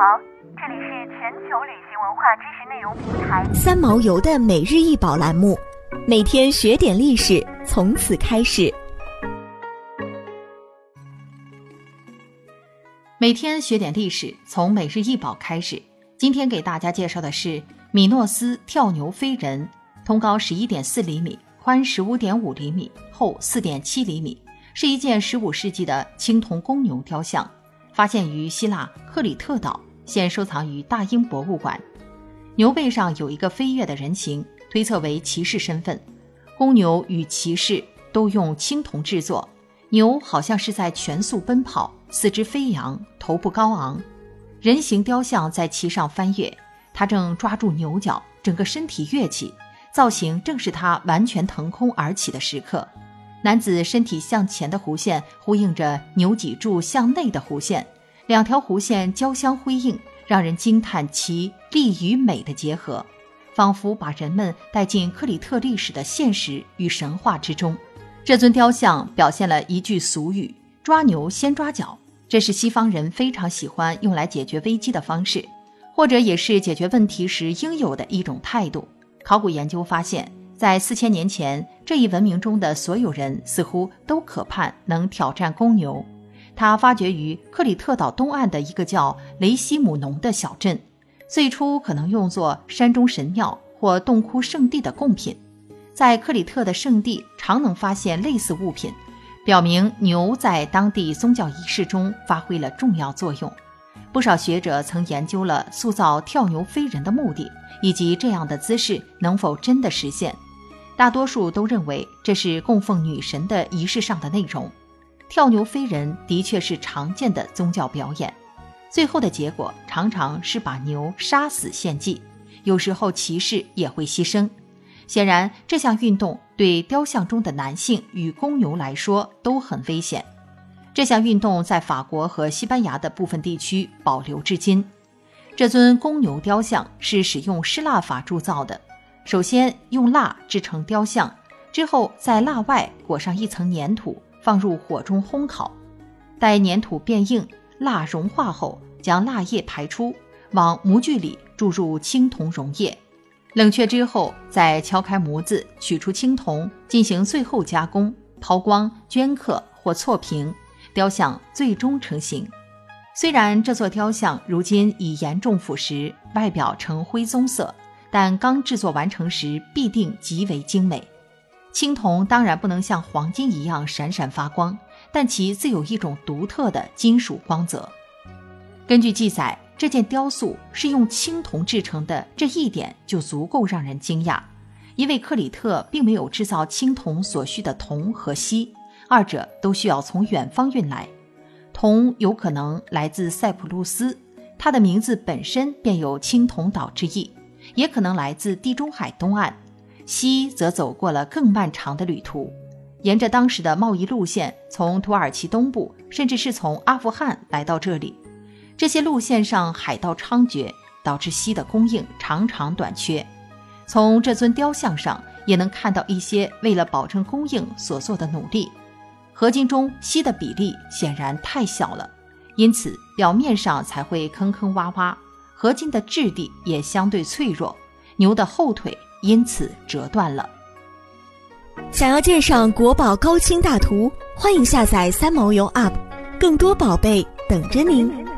好，这里是全球旅行文化知识内容平台三毛游的每日一宝栏目，每天学点历史，从此开始。每天学点历史，从每日一宝开始。今天给大家介绍的是米诺斯跳牛飞人，通高十一点四厘米，宽十五点五厘米，厚四点七厘米，是一件十五世纪的青铜公牛雕像，发现于希腊克里特岛，现收藏于大英博物馆。牛背上有一个飞跃的人形，推测为骑士身份。公牛与骑士都用青铜制作，牛好像是在全速奔跑。四肢飞扬，头部高昂，人形雕像在其上翻越，他正抓住牛角，整个身体跃起，造型正是他完全腾空而起的时刻。男子身体向前的弧线呼应着牛脊柱向内的弧线，两条弧线交相辉映，让人惊叹其力与美的结合，仿佛把人们带进克里特历史的现实与神话之中。这尊雕像表现了一句俗语。抓牛先抓脚，这是西方人非常喜欢用来解决危机的方式，或者也是解决问题时应有的一种态度。考古研究发现，在四千年前，这一文明中的所有人似乎都渴盼能挑战公牛。它发掘于克里特岛东岸的一个叫雷西姆农的小镇，最初可能用作山中神庙或洞窟圣地的贡品。在克里特的圣地，常能发现类似物品。表明牛在当地宗教仪式中发挥了重要作用。不少学者曾研究了塑造跳牛飞人的目的，以及这样的姿势能否真的实现。大多数都认为这是供奉女神的仪式上的内容。跳牛飞人的确是常见的宗教表演，最后的结果常常是把牛杀死献祭，有时候骑士也会牺牲。显然，这项运动对雕像中的男性与公牛来说都很危险。这项运动在法国和西班牙的部分地区保留至今。这尊公牛雕像是使用失蜡法铸造的，首先用蜡制成雕像，之后在蜡外裹上一层粘土，放入火中烘烤。待粘土变硬，蜡融化后，将蜡液排出，往模具里注入青铜溶液。冷却之后，再敲开模子，取出青铜，进行最后加工，抛光、镌刻或错平，雕像最终成型。虽然这座雕像如今已严重腐蚀，外表呈灰棕色，但刚制作完成时必定极为精美。青铜当然不能像黄金一样闪闪发光，但其自有一种独特的金属光泽。根据记载。这件雕塑是用青铜制成的，这一点就足够让人惊讶，因为克里特并没有制造青铜所需的铜和锡，二者都需要从远方运来。铜有可能来自塞浦路斯，它的名字本身便有青铜岛之意，也可能来自地中海东岸。锡则走过了更漫长的旅途，沿着当时的贸易路线，从土耳其东部，甚至是从阿富汗来到这里。这些路线上海盗猖獗，导致锡的供应常常短缺。从这尊雕像上也能看到一些为了保证供应所做的努力。合金中锡的比例显然太小了，因此表面上才会坑坑洼洼。合金的质地也相对脆弱，牛的后腿因此折断了。想要鉴赏国宝高清大图，欢迎下载三毛游 App，更多宝贝等着您。